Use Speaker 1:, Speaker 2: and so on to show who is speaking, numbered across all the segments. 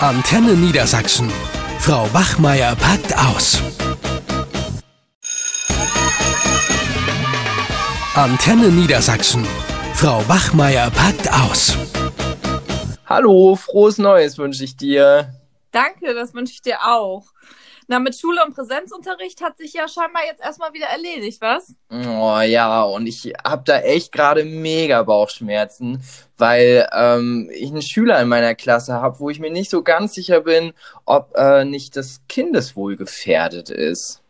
Speaker 1: Antenne Niedersachsen. Frau Wachmeier packt aus. Antenne Niedersachsen. Frau Wachmeier packt aus.
Speaker 2: Hallo, frohes Neues wünsche ich dir.
Speaker 3: Danke, das wünsche ich dir auch. Na, mit Schule und Präsenzunterricht hat sich ja scheinbar jetzt erstmal wieder erledigt, was?
Speaker 2: Oh ja, und ich habe da echt gerade mega Bauchschmerzen, weil ähm, ich einen Schüler in meiner Klasse habe, wo ich mir nicht so ganz sicher bin, ob äh, nicht das Kindeswohl gefährdet ist.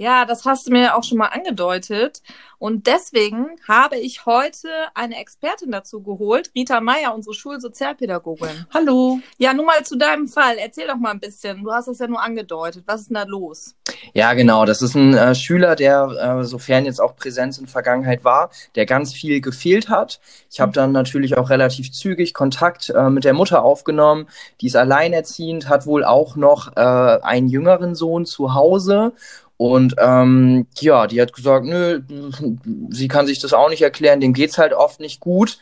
Speaker 3: Ja, das hast du mir auch schon mal angedeutet. Und deswegen habe ich heute eine Expertin dazu geholt, Rita Meyer, unsere Schulsozialpädagogin.
Speaker 4: Hallo.
Speaker 3: Ja, nun mal zu deinem Fall. Erzähl doch mal ein bisschen. Du hast es ja nur angedeutet. Was ist denn da los?
Speaker 2: Ja, genau. Das ist ein äh, Schüler, der, äh, sofern jetzt auch Präsenz in Vergangenheit war, der ganz viel gefehlt hat. Ich habe dann natürlich auch relativ zügig Kontakt äh, mit der Mutter aufgenommen. Die ist alleinerziehend, hat wohl auch noch äh, einen jüngeren Sohn zu Hause und ähm, ja, die hat gesagt, nö, sie kann sich das auch nicht erklären, dem geht's halt oft nicht gut.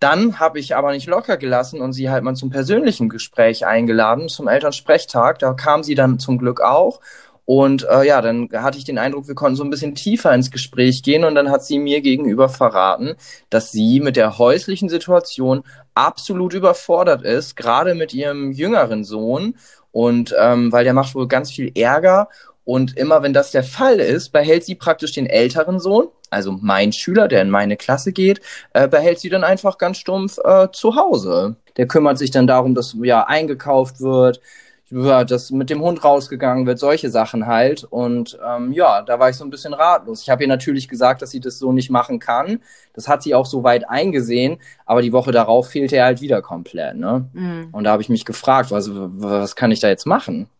Speaker 2: Dann habe ich aber nicht locker gelassen und sie halt mal zum persönlichen Gespräch eingeladen, zum Elternsprechtag. Da kam sie dann zum Glück auch. Und äh, ja, dann hatte ich den Eindruck, wir konnten so ein bisschen tiefer ins Gespräch gehen und dann hat sie mir gegenüber verraten, dass sie mit der häuslichen Situation absolut überfordert ist, gerade mit ihrem jüngeren Sohn. Und ähm, weil der macht wohl ganz viel Ärger und immer wenn das der Fall ist, behält sie praktisch den älteren Sohn, also mein Schüler, der in meine Klasse geht, äh, behält sie dann einfach ganz stumpf äh, zu Hause. Der kümmert sich dann darum, dass ja eingekauft wird, ja, dass mit dem Hund rausgegangen wird, solche Sachen halt. Und ähm, ja, da war ich so ein bisschen ratlos. Ich habe ihr natürlich gesagt, dass sie das so nicht machen kann. Das hat sie auch so weit eingesehen, aber die Woche darauf fehlte er halt wieder komplett. Ne? Mhm. Und da habe ich mich gefragt, was, was kann ich da jetzt machen?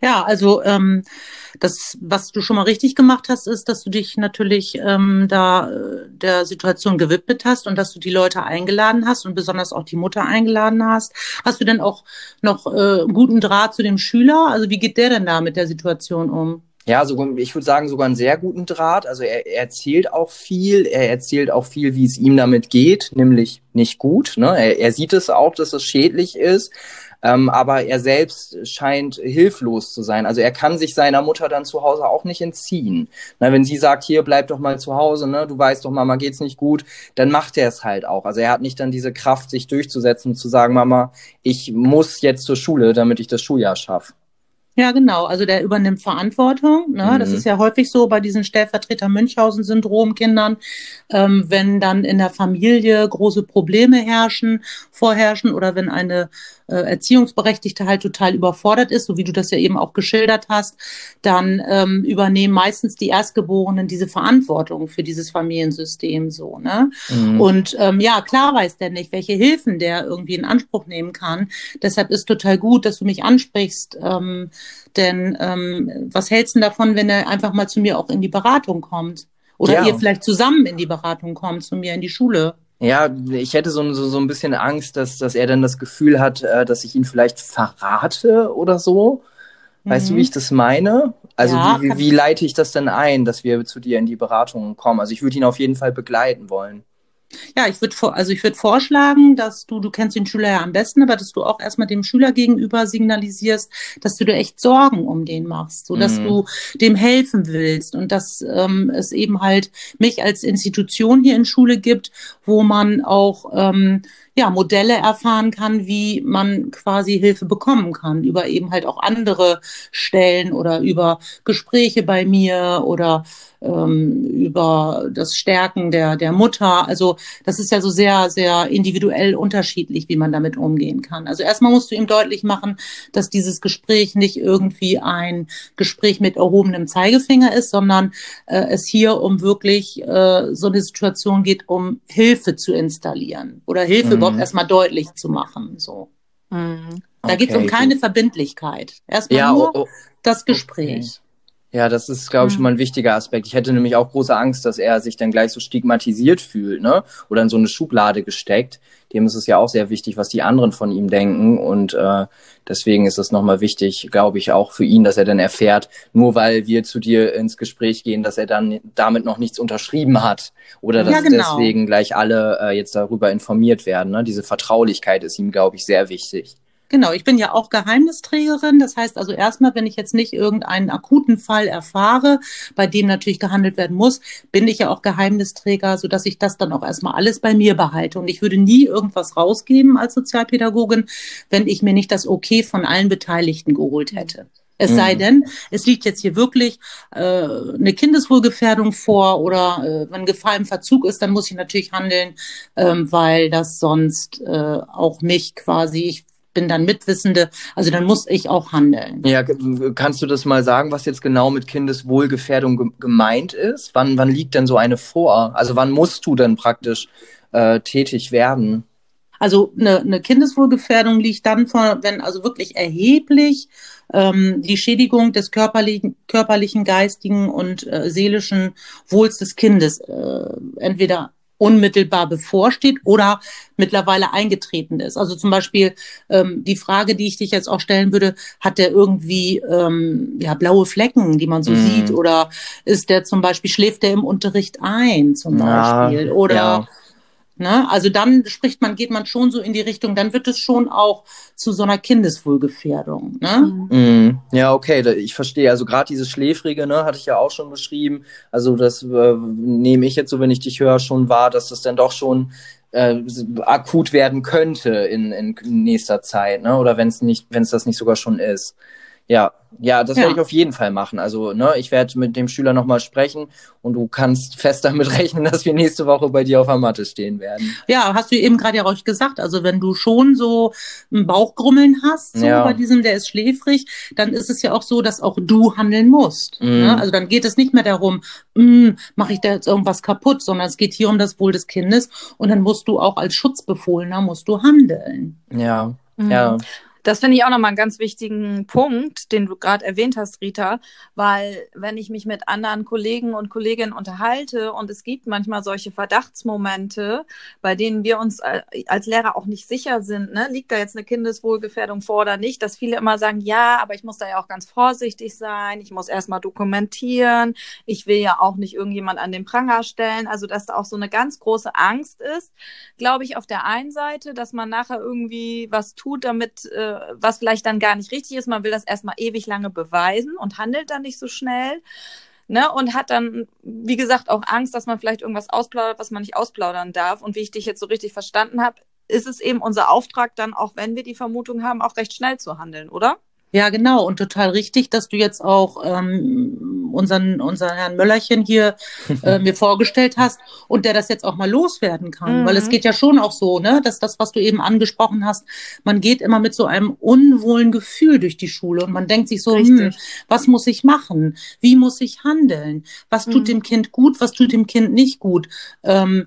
Speaker 4: Ja, also ähm, das, was du schon mal richtig gemacht hast, ist, dass du dich natürlich ähm, da äh, der Situation gewidmet hast und dass du die Leute eingeladen hast und besonders auch die Mutter eingeladen hast. Hast du denn auch noch äh, guten Draht zu dem Schüler? Also wie geht der denn da mit der Situation um?
Speaker 2: Ja, so, ich würde sagen, sogar einen sehr guten Draht. Also er, er erzählt auch viel, er erzählt auch viel, wie es ihm damit geht, nämlich nicht gut. Ne? Er, er sieht es auch, dass es schädlich ist. Ähm, aber er selbst scheint hilflos zu sein. Also er kann sich seiner Mutter dann zu Hause auch nicht entziehen. Na, wenn sie sagt, hier bleib doch mal zu Hause, ne, du weißt doch, Mama geht's nicht gut, dann macht er es halt auch. Also er hat nicht dann diese Kraft, sich durchzusetzen, zu sagen, Mama, ich muss jetzt zur Schule, damit ich das Schuljahr schaffe.
Speaker 4: Ja, genau. Also der übernimmt Verantwortung. Ne? Mhm. Das ist ja häufig so bei diesen Stellvertreter-Münchhausen-Syndrom-Kindern, ähm, wenn dann in der Familie große Probleme herrschen, vorherrschen oder wenn eine äh, Erziehungsberechtigte halt total überfordert ist, so wie du das ja eben auch geschildert hast, dann ähm, übernehmen meistens die Erstgeborenen diese Verantwortung für dieses Familiensystem so. Ne? Mhm. Und ähm, ja, klar weiß der nicht, welche Hilfen der irgendwie in Anspruch nehmen kann. Deshalb ist total gut, dass du mich ansprichst. Ähm, denn ähm, was hältst du davon, wenn er einfach mal zu mir auch in die Beratung kommt? Oder ja. ihr vielleicht zusammen in die Beratung kommt, zu mir in die Schule?
Speaker 2: Ja, ich hätte so, so, so ein bisschen Angst, dass, dass er dann das Gefühl hat, äh, dass ich ihn vielleicht verrate oder so. Weißt mhm. du, wie mhm. ich das meine? Also ja, wie, wie, wie leite ich das denn ein, dass wir zu dir in die Beratung kommen? Also ich würde ihn auf jeden Fall begleiten wollen.
Speaker 4: Ja, ich würde also ich würde vorschlagen, dass du, du kennst den Schüler ja am besten, aber dass du auch erstmal dem Schüler gegenüber signalisierst, dass du dir echt Sorgen um den machst, so dass mhm. du dem helfen willst und dass ähm, es eben halt mich als Institution hier in Schule gibt, wo man auch ähm, ja, Modelle erfahren kann, wie man quasi Hilfe bekommen kann, über eben halt auch andere Stellen oder über Gespräche bei mir oder ähm, über das Stärken der, der Mutter. Also das ist ja so sehr, sehr individuell unterschiedlich, wie man damit umgehen kann. Also erstmal musst du ihm deutlich machen, dass dieses Gespräch nicht irgendwie ein Gespräch mit erhobenem Zeigefinger ist, sondern äh, es hier um wirklich äh, so eine Situation geht, um Hilfe zu installieren oder Hilfe mhm überhaupt erstmal deutlich zu machen. So. Mhm. Da okay, geht es um keine gut. Verbindlichkeit. Erstmal ja, nur oh, oh. das Gespräch. Okay.
Speaker 2: Ja, das ist, glaube ich, schon mal ein wichtiger Aspekt. Ich hätte nämlich auch große Angst, dass er sich dann gleich so stigmatisiert fühlt, ne? Oder in so eine Schublade gesteckt. Dem ist es ja auch sehr wichtig, was die anderen von ihm denken. Und äh, deswegen ist es nochmal wichtig, glaube ich, auch für ihn, dass er dann erfährt, nur weil wir zu dir ins Gespräch gehen, dass er dann damit noch nichts unterschrieben hat. Oder dass ja, genau. deswegen gleich alle äh, jetzt darüber informiert werden. Ne? Diese Vertraulichkeit ist ihm, glaube ich, sehr wichtig.
Speaker 4: Genau, ich bin ja auch Geheimnisträgerin. Das heißt also erstmal, wenn ich jetzt nicht irgendeinen akuten Fall erfahre, bei dem natürlich gehandelt werden muss, bin ich ja auch Geheimnisträger, sodass ich das dann auch erstmal alles bei mir behalte. Und ich würde nie irgendwas rausgeben als Sozialpädagogin, wenn ich mir nicht das Okay von allen Beteiligten geholt hätte. Es sei
Speaker 2: Mhm.
Speaker 4: denn, es liegt jetzt hier wirklich äh, eine Kindeswohlgefährdung vor oder äh, wenn Gefahr im Verzug ist, dann muss ich natürlich handeln, ähm, weil das sonst äh, auch mich quasi, ich bin dann Mitwissende, also dann muss ich auch handeln.
Speaker 2: Ja, kannst du das mal sagen, was jetzt genau mit Kindeswohlgefährdung ge gemeint ist? Wann, wann liegt denn so eine vor? Also wann musst du denn praktisch äh, tätig werden?
Speaker 4: Also eine, eine Kindeswohlgefährdung liegt dann vor, wenn also wirklich erheblich ähm, die Schädigung des körperlichen, körperlichen, geistigen und äh, seelischen Wohls des Kindes äh, entweder unmittelbar bevorsteht oder mittlerweile eingetreten ist. Also zum Beispiel ähm, die Frage, die ich dich jetzt auch stellen würde, hat der irgendwie ähm, ja blaue Flecken, die man so
Speaker 2: Mhm.
Speaker 4: sieht, oder ist der zum Beispiel schläft der im Unterricht ein zum
Speaker 2: Ja,
Speaker 4: Beispiel oder
Speaker 2: ja.
Speaker 4: Ne? Also dann spricht man, geht man schon so in die Richtung, dann wird es schon auch zu so einer Kindeswohlgefährdung. Ne?
Speaker 2: Mm, Ja, okay, ich verstehe. Also gerade dieses Schläfrige, ne, hatte ich ja auch schon beschrieben. Also das äh, nehme ich jetzt so, wenn ich dich höre, schon wahr, dass das dann doch schon äh, akut werden könnte in, in nächster Zeit, ne? Oder wenn es nicht, wenn es das nicht sogar schon ist. Ja, ja, das
Speaker 4: Ja.
Speaker 2: werde ich auf jeden Fall machen. Also, ne, ich werde mit dem Schüler nochmal sprechen und du kannst fest damit rechnen, dass wir nächste Woche bei dir auf der Matte stehen werden.
Speaker 4: Ja, hast du eben gerade ja auch gesagt. Also wenn du schon so ein Bauchgrummeln hast, so
Speaker 2: Ja.
Speaker 4: bei diesem, der ist schläfrig, dann ist es ja auch so, dass auch du handeln musst.
Speaker 2: Mhm.
Speaker 4: Ne? Also dann geht es nicht mehr darum, mache ich da jetzt irgendwas kaputt, sondern es geht hier um das Wohl des Kindes und dann musst du auch als Schutzbefohlener musst du handeln.
Speaker 2: Ja,
Speaker 3: Mhm.
Speaker 2: ja.
Speaker 3: Das finde ich auch nochmal einen ganz wichtigen Punkt, den du gerade erwähnt hast, Rita, weil wenn ich mich mit anderen Kollegen und Kolleginnen unterhalte und es gibt manchmal solche Verdachtsmomente, bei denen wir uns äh, als Lehrer auch nicht sicher sind, ne, liegt da jetzt eine Kindeswohlgefährdung vor oder nicht, dass viele immer sagen, ja, aber ich muss da ja auch ganz vorsichtig sein, ich muss erstmal dokumentieren, ich will ja auch nicht irgendjemand an den Pranger stellen, also dass da auch so eine ganz große Angst ist, glaube ich, auf der einen Seite, dass man nachher irgendwie was tut, damit, äh, was vielleicht dann gar nicht richtig ist. Man will das erstmal ewig lange beweisen und handelt dann nicht so schnell. Ne, und hat dann, wie gesagt, auch Angst, dass man vielleicht irgendwas ausplaudert, was man nicht ausplaudern darf. Und wie ich dich jetzt so richtig verstanden habe, ist es eben unser Auftrag, dann, auch wenn wir die Vermutung haben, auch recht schnell zu handeln, oder?
Speaker 4: Ja, genau. Und total richtig, dass du jetzt auch ähm, unseren, unseren Herrn Möllerchen hier äh, mir vorgestellt hast und der das jetzt auch mal loswerden kann.
Speaker 3: Mhm.
Speaker 4: Weil es geht ja schon auch so, ne, dass das, was du eben angesprochen hast, man geht immer mit so einem unwohlen Gefühl durch die Schule und man denkt sich so, hm, was muss ich machen? Wie muss ich handeln? Was tut
Speaker 3: Mhm.
Speaker 4: dem Kind gut? Was tut dem Kind nicht gut? Ähm,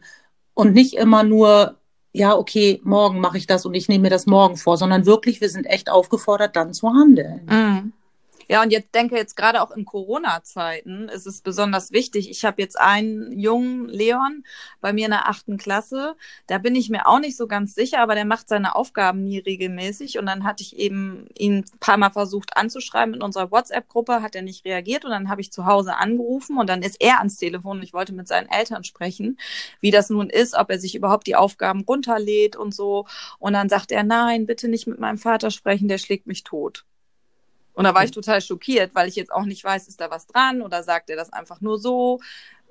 Speaker 4: und nicht immer nur, ja, okay, morgen mache ich das und ich nehme mir das morgen vor, sondern wirklich, wir sind echt aufgefordert, dann zu handeln.
Speaker 3: Mhm. Ja, und jetzt denke jetzt gerade auch in Corona-Zeiten ist es besonders wichtig. Ich habe jetzt einen jungen Leon bei mir in der achten Klasse. Da bin ich mir auch nicht so ganz sicher, aber der macht seine Aufgaben nie regelmäßig. Und dann hatte ich eben ihn ein paar Mal versucht anzuschreiben in unserer WhatsApp-Gruppe, hat er nicht reagiert. Und dann habe ich zu Hause angerufen und dann ist er ans Telefon und ich wollte mit seinen Eltern sprechen, wie das nun ist, ob er sich überhaupt die Aufgaben runterlädt und so. Und dann sagt er, nein, bitte nicht mit meinem Vater sprechen, der schlägt mich tot. Und da war ich total schockiert, weil ich jetzt auch nicht weiß, ist da was dran oder sagt er das einfach nur so?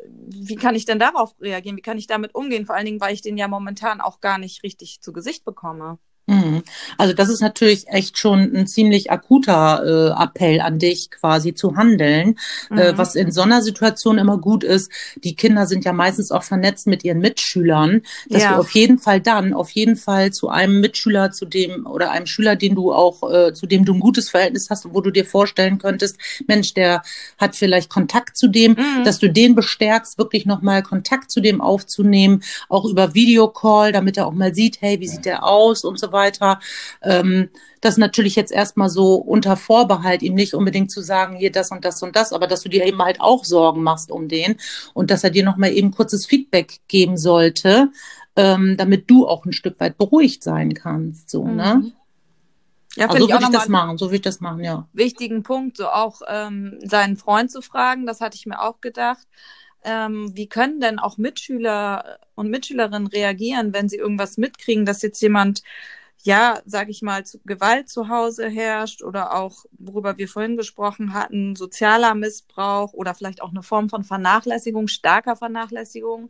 Speaker 3: Wie kann ich denn darauf reagieren? Wie kann ich damit umgehen? Vor allen Dingen, weil ich den ja momentan auch gar nicht richtig zu Gesicht bekomme.
Speaker 4: Mhm. Also das ist natürlich echt schon ein ziemlich akuter äh, Appell an dich, quasi zu handeln. Äh,
Speaker 3: Mhm.
Speaker 4: was in so einer Situation immer gut ist, die Kinder sind ja meistens auch vernetzt mit ihren Mitschülern, dass
Speaker 3: Ja.
Speaker 4: du auf jeden Fall dann, auf jeden Fall zu einem Mitschüler, zu dem oder einem Schüler, den du auch, äh, zu dem du ein gutes Verhältnis hast und wo du dir vorstellen könntest, Mensch, der hat vielleicht Kontakt zu dem,
Speaker 3: Mhm.
Speaker 4: dass du den bestärkst, wirklich nochmal Kontakt zu dem aufzunehmen, auch über Videocall, damit er auch mal sieht, hey, wie sieht der aus und so weiter. Ähm, das natürlich jetzt erstmal so unter Vorbehalt, ihm nicht unbedingt zu sagen, hier das und das und das, aber dass du dir eben halt auch Sorgen machst um den und dass er dir nochmal eben kurzes Feedback geben sollte, ähm, damit du auch ein Stück weit beruhigt sein kannst. So, ne?
Speaker 3: Mhm. Ja,
Speaker 4: Also so würde ich das machen, so würde ich das machen, ja.
Speaker 3: wichtigen Punkt, so auch ähm, seinen Freund zu fragen, das hatte ich mir auch gedacht. Ähm, wie können denn auch Mitschüler und Mitschülerinnen reagieren, wenn sie irgendwas mitkriegen, dass jetzt jemand ja, sag ich mal, Gewalt zu Hause herrscht oder auch, worüber wir vorhin gesprochen hatten, sozialer Missbrauch oder vielleicht auch eine Form von Vernachlässigung, starker Vernachlässigung,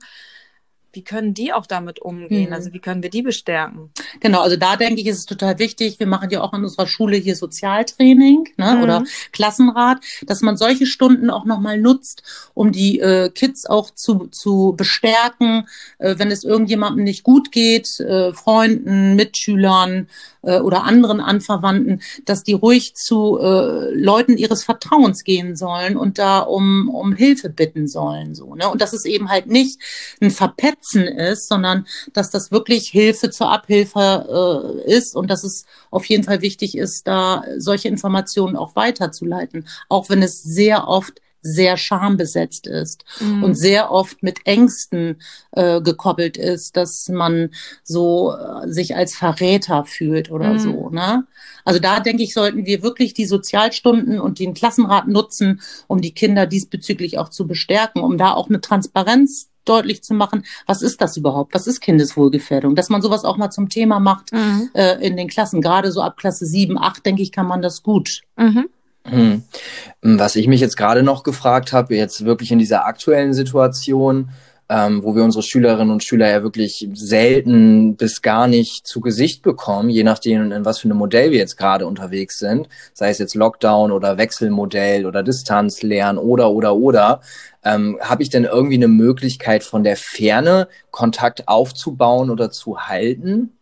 Speaker 3: wie können die auch damit umgehen? Mhm. Also wie können wir die bestärken?
Speaker 4: Genau, also da denke ich, ist es total wichtig. Wir machen ja auch an unserer Schule hier Sozialtraining ne, mhm. oder Klassenrat, dass man solche Stunden auch nochmal nutzt, um die äh, Kids auch zu, zu bestärken, äh, wenn es irgendjemandem nicht gut geht, äh, Freunden, Mitschülern äh, oder anderen Anverwandten, dass die ruhig zu äh, Leuten ihres Vertrauens gehen sollen und da um, um Hilfe bitten sollen. So, ne? Und dass es eben halt nicht ein Verpetz Schätzen ist, sondern dass das wirklich Hilfe zur Abhilfe äh, ist und dass es auf jeden Fall wichtig ist, da solche Informationen auch weiterzuleiten, auch wenn es sehr oft sehr schambesetzt ist mhm. und sehr oft mit Ängsten äh, gekoppelt ist, dass man so äh, sich als Verräter fühlt oder mhm. so. Ne? Also da denke ich, sollten wir wirklich die Sozialstunden und den Klassenrat nutzen, um die Kinder diesbezüglich auch zu bestärken, um da auch eine Transparenz deutlich zu machen, was ist das überhaupt? Was ist Kindeswohlgefährdung? Dass man sowas auch mal zum Thema macht mhm. äh, in den Klassen. Gerade so ab Klasse 7, 8, denke ich, kann man das gut. Mhm.
Speaker 2: Hm. Was ich mich jetzt gerade noch gefragt habe, jetzt wirklich in dieser aktuellen Situation, ähm, wo wir unsere Schülerinnen und Schüler ja wirklich selten bis gar nicht zu Gesicht bekommen, je nachdem, in was für einem Modell wir jetzt gerade unterwegs sind, sei es jetzt Lockdown oder Wechselmodell oder Distanzlernen oder oder oder. Ähm, Habe ich denn irgendwie eine Möglichkeit von der Ferne Kontakt aufzubauen oder zu halten?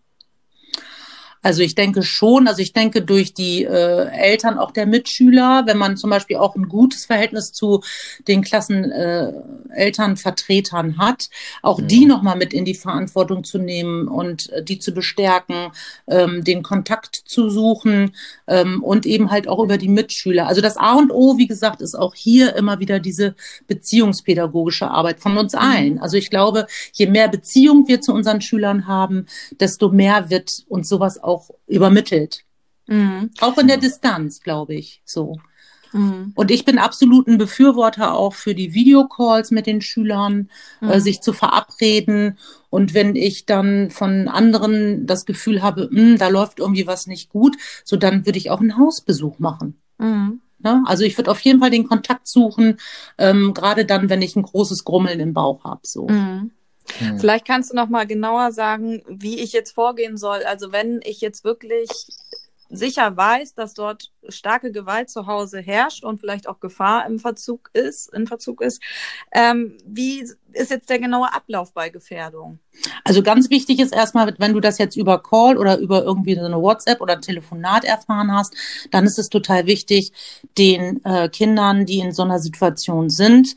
Speaker 4: Also ich denke schon, also ich denke durch die äh, Eltern auch der Mitschüler, wenn man zum Beispiel auch ein gutes Verhältnis zu den Klassenelternvertretern äh, hat, auch mhm. die nochmal mit in die Verantwortung zu nehmen und äh, die zu bestärken, ähm, den Kontakt zu suchen ähm, und eben halt auch über die Mitschüler. Also das A und O, wie gesagt, ist auch hier immer wieder diese beziehungspädagogische Arbeit von uns mhm. allen. Also ich glaube, je mehr Beziehung wir zu unseren Schülern haben, desto mehr wird uns sowas auch übermittelt. Mhm. Auch in der Distanz, glaube ich, so. Mhm. Und ich bin absolut ein Befürworter auch für die Videocalls mit den Schülern, äh, mhm. äh, sich zu verabreden. Und wenn ich dann von anderen das Gefühl habe, hm, da läuft irgendwie was nicht gut, so dann würde ich auch einen Hausbesuch machen. Mhm. Ja, also ich würde auf jeden Fall den Kontakt suchen, ähm, gerade dann, wenn ich ein großes Grummeln im Bauch habe. So. Mhm.
Speaker 3: Hm. Vielleicht kannst du noch mal genauer sagen, wie ich jetzt vorgehen soll. Also wenn ich jetzt wirklich sicher weiß, dass dort starke Gewalt zu Hause herrscht und vielleicht auch Gefahr im Verzug ist, in Verzug ist, ähm, wie ist jetzt der genaue Ablauf bei Gefährdung?
Speaker 4: Also ganz wichtig ist erstmal, wenn du das jetzt über Call oder über irgendwie so eine WhatsApp oder ein Telefonat erfahren hast, dann ist es total wichtig, den äh, Kindern, die in so einer Situation sind,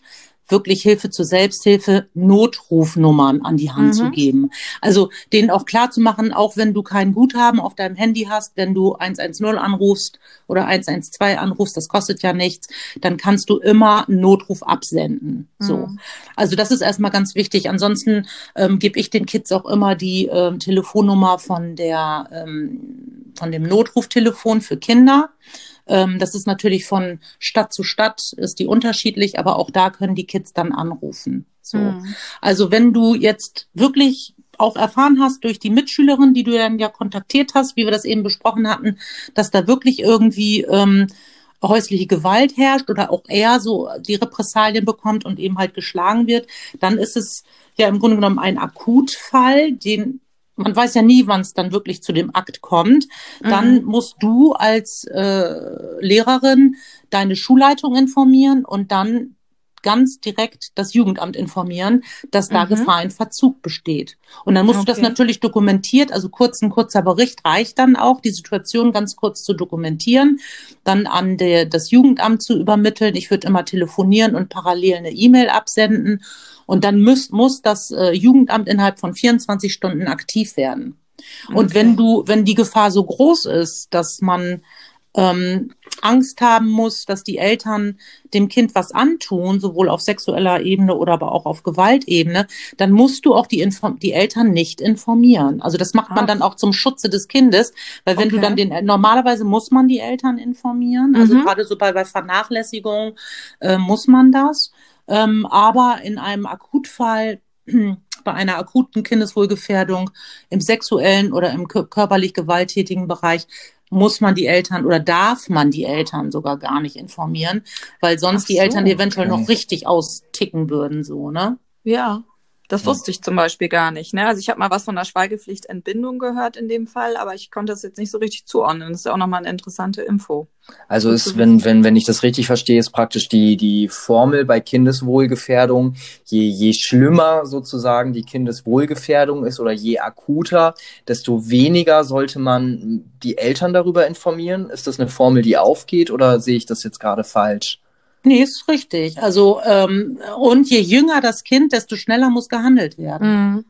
Speaker 4: wirklich Hilfe zur Selbsthilfe, Notrufnummern an die Hand mhm. zu geben. Also denen auch klar zu machen, auch wenn du kein Guthaben auf deinem Handy hast, wenn du 110 anrufst oder 112 anrufst, das kostet ja nichts, dann kannst du immer einen Notruf absenden. Mhm. So. Also das ist erstmal ganz wichtig. Ansonsten ähm, gebe ich den Kids auch immer die ähm, Telefonnummer von der ähm, von dem Notruftelefon für Kinder. Ähm, das ist natürlich von Stadt zu Stadt, ist die unterschiedlich, aber auch da können die Kids dann anrufen. So. Mhm. Also wenn du jetzt wirklich auch erfahren hast durch die Mitschülerin, die du dann ja kontaktiert hast, wie wir das eben besprochen hatten, dass da wirklich irgendwie ähm, häusliche Gewalt herrscht oder auch er so die Repressalien bekommt und eben halt geschlagen wird, dann ist es ja im Grunde genommen ein Akutfall, den man weiß ja nie, wann es dann wirklich zu dem Akt kommt. Dann mhm. musst du als äh, Lehrerin deine Schulleitung informieren und dann ganz direkt das Jugendamt informieren, dass da mhm. Gefahr in Verzug besteht. Und dann musst okay. du das natürlich dokumentiert, also kurz ein kurzer Bericht reicht dann auch, die Situation ganz kurz zu dokumentieren, dann an der, das Jugendamt zu übermitteln. Ich würde immer telefonieren und parallel eine E-Mail absenden und dann muss, muss das äh, Jugendamt innerhalb von 24 Stunden aktiv werden. Und okay. wenn du, wenn die Gefahr so groß ist, dass man ähm, Angst haben muss, dass die Eltern dem Kind was antun, sowohl auf sexueller Ebene oder aber auch auf Gewaltebene, dann musst du auch die, Inform die Eltern nicht informieren. Also das macht man dann auch zum Schutze des Kindes, weil wenn okay. du dann den, normalerweise muss man die Eltern informieren, also mhm. gerade so bei, bei Vernachlässigung äh, muss man das. Ähm, aber in einem Akutfall bei einer akuten Kindeswohlgefährdung im sexuellen oder im körperlich gewalttätigen Bereich muss man die Eltern oder darf man die Eltern sogar gar nicht informieren, weil sonst so, die Eltern eventuell okay. noch richtig austicken würden, so, ne?
Speaker 3: Ja. Das wusste ich zum Beispiel gar nicht. Ne? Also ich habe mal was von der Schweigepflichtentbindung gehört in dem Fall, aber ich konnte das jetzt nicht so richtig zuordnen. Das ist ja auch nochmal eine interessante Info.
Speaker 2: Also ist, wenn, wenn, wenn ich das richtig verstehe, ist praktisch die, die Formel bei Kindeswohlgefährdung, je, je schlimmer sozusagen die Kindeswohlgefährdung ist oder je akuter, desto weniger sollte man die Eltern darüber informieren. Ist das eine Formel, die aufgeht oder sehe ich das jetzt gerade falsch?
Speaker 4: Nee, ist richtig. Also, ähm, und je jünger das Kind, desto schneller muss gehandelt werden. Mhm.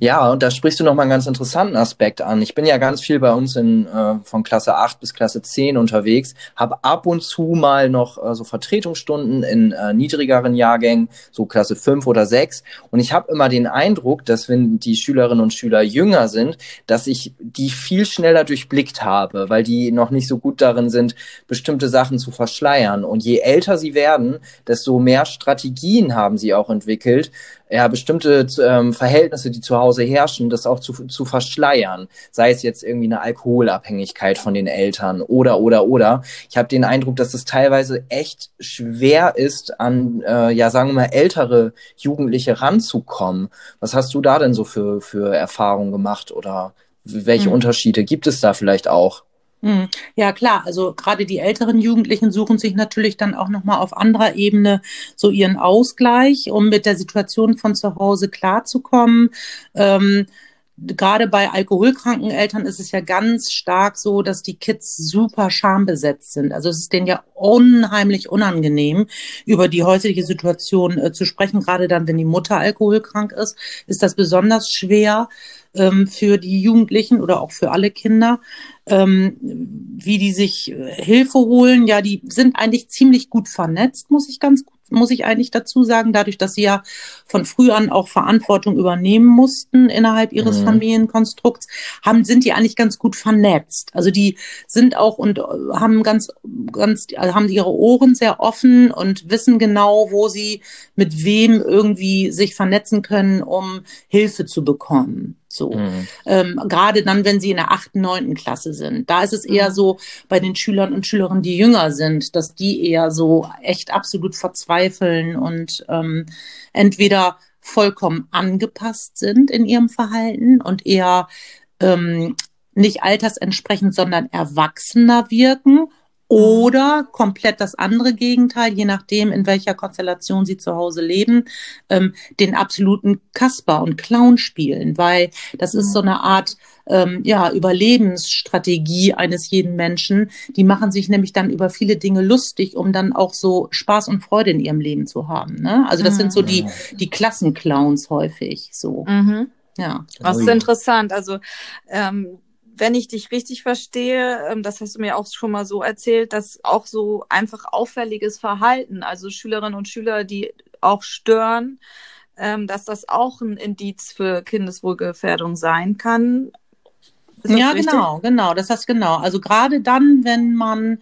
Speaker 2: Ja, und da sprichst du nochmal einen ganz interessanten Aspekt an. Ich bin ja ganz viel bei uns in, äh, von Klasse 8 bis Klasse 10 unterwegs, habe ab und zu mal noch äh, so Vertretungsstunden in äh, niedrigeren Jahrgängen, so Klasse 5 oder 6. Und ich habe immer den Eindruck, dass wenn die Schülerinnen und Schüler jünger sind, dass ich die viel schneller durchblickt habe, weil die noch nicht so gut darin sind, bestimmte Sachen zu verschleiern. Und je älter sie werden, desto mehr Strategien haben sie auch entwickelt, ja, bestimmte ähm, Verhältnisse, die zu Hause herrschen, das auch zu, zu verschleiern. Sei es jetzt irgendwie eine Alkoholabhängigkeit von den Eltern oder, oder, oder. Ich habe den Eindruck, dass es teilweise echt schwer ist, an, äh, ja, sagen wir mal, ältere Jugendliche ranzukommen. Was hast du da denn so für, für Erfahrungen gemacht oder welche mhm. Unterschiede gibt es da vielleicht auch?
Speaker 4: Hm. Ja, klar. Also gerade die älteren Jugendlichen suchen sich natürlich dann auch nochmal auf anderer Ebene so ihren Ausgleich, um mit der Situation von zu Hause klarzukommen. Ähm, gerade bei alkoholkranken Eltern ist es ja ganz stark so, dass die Kids super schambesetzt sind. Also es ist denen ja unheimlich unangenehm, über die häusliche Situation äh, zu sprechen. Gerade dann, wenn die Mutter alkoholkrank ist, ist das besonders schwer ähm, für die Jugendlichen oder auch für alle Kinder, ähm, wie die sich äh, Hilfe holen. Ja, die sind eigentlich ziemlich gut vernetzt, muss ich ganz muss ich eigentlich dazu sagen, dadurch, dass sie ja von früh an auch Verantwortung übernehmen mussten innerhalb ihres mhm. Familienkonstrukts, haben, sind die eigentlich ganz gut vernetzt. Also die sind auch und äh, haben ganz, ganz, also haben ihre Ohren sehr offen und wissen genau, wo sie mit wem irgendwie sich vernetzen können, um Hilfe zu bekommen. So. Mhm. Ähm, Gerade dann, wenn sie in der achten, neunten Klasse sind. Da ist es eher mhm. so bei den Schülern und Schülerinnen, die jünger sind, dass die eher so echt absolut verzweifeln und ähm, entweder vollkommen angepasst sind in ihrem Verhalten und eher ähm, nicht altersentsprechend, sondern erwachsener wirken oder komplett das andere Gegenteil, je nachdem, in welcher Konstellation sie zu Hause leben, ähm, den absoluten Kasper und Clown spielen, weil das ist so eine Art ähm, ja, Überlebensstrategie eines jeden Menschen. Die machen sich nämlich dann über viele Dinge lustig, um dann auch so Spaß und Freude in ihrem Leben zu haben. Ne? Also das mhm. sind so die, die Klassenclowns häufig so.
Speaker 3: Mhm. Ja. Das ist interessant. Also ähm, wenn ich dich richtig verstehe, ähm, das hast du mir auch schon mal so erzählt, dass auch so einfach auffälliges Verhalten, also Schülerinnen und Schüler, die auch stören, ähm, dass das auch ein Indiz für Kindeswohlgefährdung sein kann.
Speaker 4: Ja, richtig? genau, genau, das heißt genau. Also gerade dann, wenn man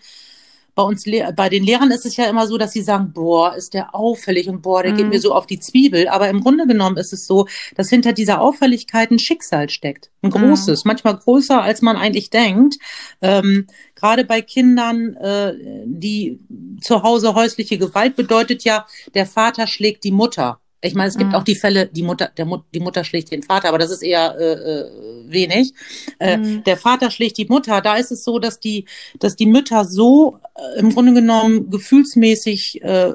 Speaker 4: bei uns, bei den Lehrern ist es ja immer so, dass sie sagen, boah, ist der auffällig und boah, der mhm. geht mir so auf die Zwiebel. Aber im Grunde genommen ist es so, dass hinter dieser Auffälligkeit ein Schicksal steckt. Ein mhm. großes, mhm. manchmal größer, als man eigentlich denkt. Ähm, Gerade bei Kindern, äh, die zu Hause häusliche Gewalt bedeutet ja, der Vater schlägt die Mutter. Ich meine, es gibt mhm. auch die Fälle, die Mutter, der Mut, die Mutter schlägt den Vater, aber das ist eher äh, äh, wenig. Äh, mhm. Der Vater schlägt die Mutter. Da ist es so, dass die, dass die Mütter so äh, im Grunde genommen gefühlsmäßig äh,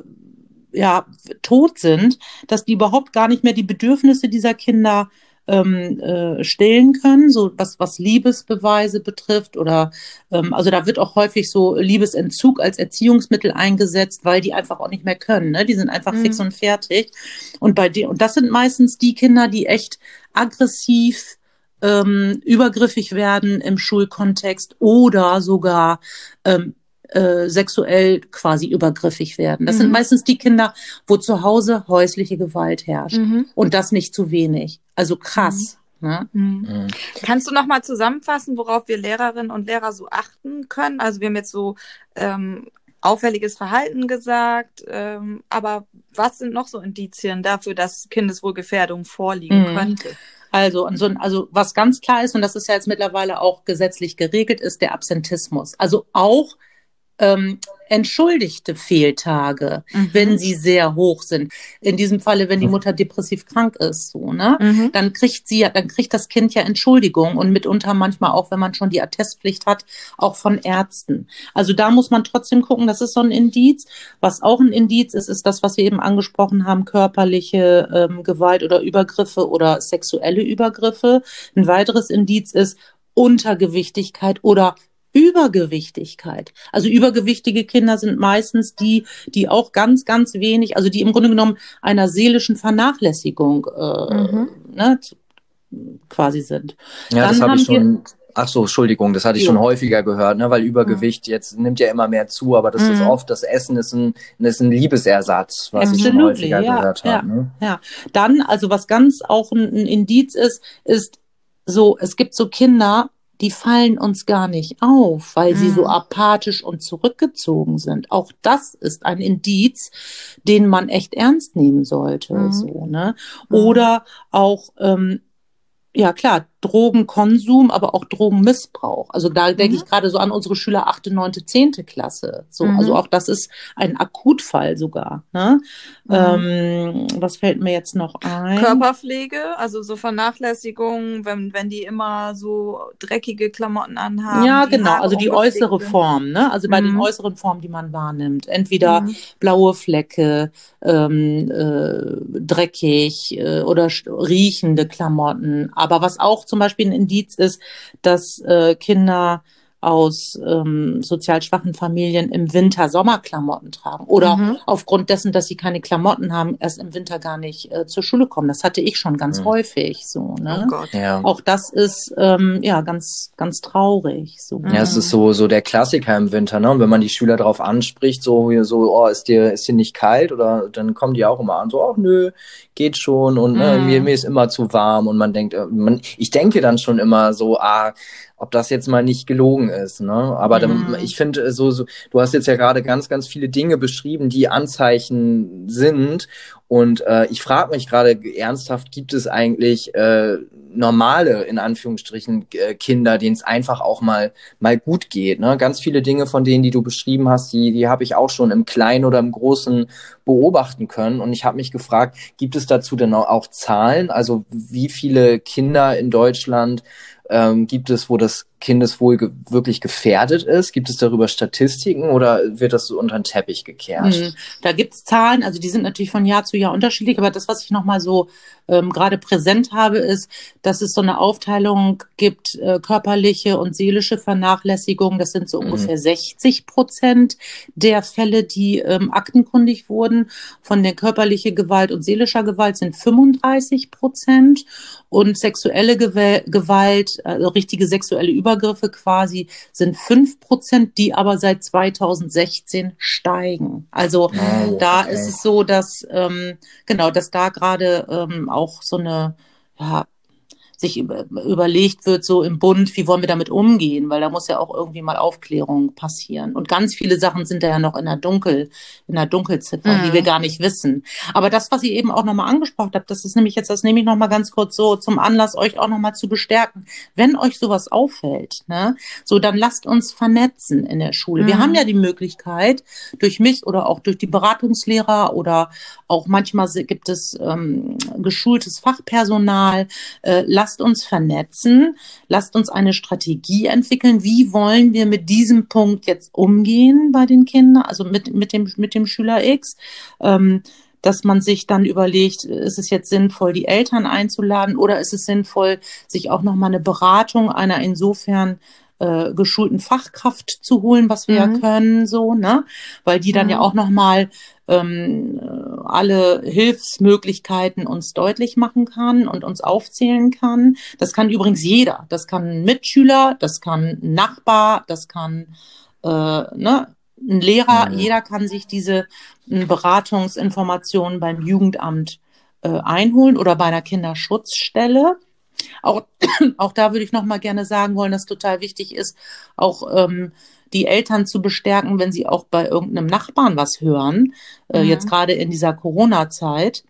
Speaker 4: ja tot sind, dass die überhaupt gar nicht mehr die Bedürfnisse dieser Kinder ähm, äh, stellen können, so was, was Liebesbeweise betrifft oder ähm, also da wird auch häufig so Liebesentzug als Erziehungsmittel eingesetzt, weil die einfach auch nicht mehr können. Ne? Die sind einfach mhm. fix und fertig. Und bei dir, und das sind meistens die Kinder, die echt aggressiv ähm, übergriffig werden im Schulkontext oder sogar ähm, äh, sexuell quasi übergriffig werden. Das mhm. sind meistens die Kinder, wo zu Hause häusliche Gewalt herrscht. Mhm. Und das nicht zu wenig. Also krass. Mhm. Ne?
Speaker 3: Mhm. mhm. Kannst du noch mal zusammenfassen, worauf wir Lehrerinnen und Lehrer so achten können? Also wir haben jetzt so ähm, auffälliges Verhalten gesagt. Ähm, aber was sind noch so Indizien dafür, dass Kindeswohlgefährdung vorliegen
Speaker 4: Mhm.
Speaker 3: könnte?
Speaker 4: Also, also, also was ganz klar ist, und das ist ja jetzt mittlerweile auch gesetzlich geregelt, ist der Absentismus. Also auch ähm, entschuldigte Fehltage,
Speaker 3: Mhm.
Speaker 4: wenn sie sehr hoch sind. In diesem Falle, wenn die Mutter depressiv krank ist, so, ne?
Speaker 3: Mhm.
Speaker 4: Dann kriegt sie ja, dann kriegt das Kind ja Entschuldigung und mitunter manchmal auch, wenn man schon die Attestpflicht hat, auch von Ärzten. Also da muss man trotzdem gucken, das ist so ein Indiz. Was auch ein Indiz ist, ist das, was wir eben angesprochen haben, körperliche ähm, Gewalt oder Übergriffe oder sexuelle Übergriffe. Ein weiteres Indiz ist Untergewichtigkeit oder Übergewichtigkeit. Also übergewichtige Kinder sind meistens die, die auch ganz, ganz wenig, also die im Grunde genommen einer seelischen Vernachlässigung äh,
Speaker 3: Mhm.
Speaker 4: ne, quasi sind.
Speaker 2: Ja,
Speaker 4: Dann
Speaker 2: das habe
Speaker 4: haben
Speaker 2: ich schon. Ach so, Entschuldigung, das hatte ich
Speaker 4: Jo.
Speaker 2: schon häufiger gehört, ne? weil Übergewicht jetzt nimmt ja immer mehr zu, aber das ist
Speaker 3: Mhm.
Speaker 2: oft, das Essen ist ein, ist ein Liebesersatz, was ich schon
Speaker 4: Absolutely,
Speaker 2: häufiger
Speaker 4: ja,
Speaker 2: gehört
Speaker 4: ja.
Speaker 2: habe. Ne?
Speaker 4: Ja, dann, also was ganz auch ein, ein Indiz ist, ist so, es gibt so Kinder, die fallen uns gar nicht auf, weil sie
Speaker 3: Mhm.
Speaker 4: so apathisch und zurückgezogen sind. Auch das ist ein Indiz, den man echt ernst nehmen sollte,
Speaker 3: Mhm.
Speaker 4: so, ne?
Speaker 3: Mhm.
Speaker 4: Oder auch, ähm, ja klar, Drogenkonsum, aber auch Drogenmissbrauch. Also da denke
Speaker 3: Mhm.
Speaker 4: ich gerade so an unsere Schüler achte, neunte, zehnte Klasse. So,
Speaker 3: Mhm.
Speaker 4: also auch das ist ein Akutfall sogar. Ne?
Speaker 3: Mhm.
Speaker 4: Ähm, was fällt mir jetzt noch ein?
Speaker 3: Körperpflege, also so Vernachlässigung, wenn, wenn die immer so dreckige Klamotten anhaben.
Speaker 4: ja, genau,
Speaker 3: Haare
Speaker 4: also die äußere
Speaker 3: sind.
Speaker 4: Form, ne? Also bei den
Speaker 3: Mhm.
Speaker 4: äußeren Formen, die man wahrnimmt. Entweder
Speaker 3: Mhm.
Speaker 4: blaue Flecke, ähm, äh, dreckig äh, oder riechende Klamotten. Aber was auch zum Beispiel ein Indiz ist, dass äh, Kinder aus ähm, sozial schwachen Familien im Winter Sommerklamotten tragen oder
Speaker 3: Mhm.
Speaker 4: aufgrund dessen, dass sie keine Klamotten haben, erst im Winter gar nicht äh, zur Schule kommen. Das hatte ich schon ganz
Speaker 2: Mhm.
Speaker 4: häufig so. Ne?
Speaker 3: Oh Gott.
Speaker 2: Ja.
Speaker 4: Auch das ist ähm, ja ganz ganz traurig. So.
Speaker 3: Mhm.
Speaker 2: Ja, es ist so, so der Klassiker im Winter, ne? Und wenn man die Schüler darauf anspricht, so, hier so, oh, ist dir, ist dir nicht kalt? Oder dann kommen die auch immer an, so, ach nö, geht schon und ne,
Speaker 3: Mhm.
Speaker 2: mir, mir ist immer zu warm und man denkt, äh, man, ich denke dann schon immer so, ah, ob das jetzt mal nicht gelogen ist, ne? Aber dann,
Speaker 3: Mhm.
Speaker 2: ich finde, äh, so, so, du hast jetzt ja gerade ganz, ganz viele Dinge beschrieben, die Anzeichen sind. Und äh, ich frage mich gerade ernsthaft, gibt es eigentlich äh, normale, in Anführungsstrichen, äh, Kinder, denen es einfach auch mal mal gut geht. Ne? Ganz viele Dinge von denen, die du beschrieben hast, die, die habe ich auch schon im Kleinen oder im Großen beobachten können. Und ich habe mich gefragt, gibt es dazu denn auch Zahlen? Also wie viele Kinder in Deutschland ähm, gibt es, wo das Kindeswohl ge wirklich gefährdet ist? Gibt es darüber Statistiken oder wird das so unter den Teppich gekehrt?
Speaker 4: Hm, Da gibt's Zahlen, also die sind natürlich von Jahr zu Jahr unterschiedlich, aber das, was ich nochmal so ähm, gerade präsent habe, ist, dass es so eine Aufteilung gibt, äh, körperliche und seelische Vernachlässigung. Das sind so
Speaker 2: Mhm.
Speaker 4: ungefähr 60 Prozent der Fälle, die ähm, aktenkundig wurden. Von der körperliche Gewalt und seelischer Gewalt sind 35 Prozent und sexuelle Gewe Gewalt, also richtige sexuelle Übergriffe quasi, sind 5 Prozent, die aber seit 2016 steigen. Also
Speaker 2: Oh,
Speaker 4: da
Speaker 2: okay.
Speaker 4: ist es so, dass ähm, genau, dass da gerade ähm, auch so eine ja, sich über, überlegt wird, so im Bund, wie wollen wir damit umgehen, weil da muss ja auch irgendwie mal Aufklärung passieren. Und ganz viele Sachen sind da ja noch in der Dunkel, in der Dunkelziffer,
Speaker 3: Mhm.
Speaker 4: die wir gar nicht wissen. Aber das, was ihr eben auch nochmal angesprochen habt, das ist nämlich jetzt, das nehme ich nochmal ganz kurz so zum Anlass, euch auch nochmal zu bestärken. Wenn euch sowas auffällt, ne, so dann lasst uns vernetzen in der Schule. Wir
Speaker 3: Mhm.
Speaker 4: haben ja die Möglichkeit, durch mich oder auch durch die Beratungslehrer oder auch manchmal gibt es ähm, geschultes Fachpersonal. Äh, lasst uns vernetzen, lasst uns eine Strategie entwickeln. Wie wollen wir mit diesem Punkt jetzt umgehen bei den Kindern, also mit, mit, dem, mit dem Schüler X? Ähm, dass man sich dann überlegt, ist es jetzt sinnvoll, die Eltern einzuladen oder ist es sinnvoll, sich auch nochmal eine Beratung einer insofern äh, geschulten Fachkraft zu holen, was wir
Speaker 3: Mhm.
Speaker 4: ja können, so, ne? Weil die dann
Speaker 3: Mhm.
Speaker 4: ja auch nochmal ähm, äh, alle Hilfsmöglichkeiten uns deutlich machen kann und uns aufzählen kann. Das kann übrigens jeder. Das kann ein Mitschüler, das kann ein Nachbar, das kann äh, ne, ein Lehrer.
Speaker 2: Mhm.
Speaker 4: Jeder kann sich diese äh, Beratungsinformationen beim Jugendamt äh, einholen oder bei einer Kinderschutzstelle. Auch, auch da würde ich noch mal gerne sagen wollen, dass total wichtig ist, auch ähm, die Eltern zu bestärken, wenn sie auch bei irgendeinem Nachbarn was hören. Äh,
Speaker 3: Mhm.
Speaker 4: Jetzt gerade in dieser Corona-Zeit.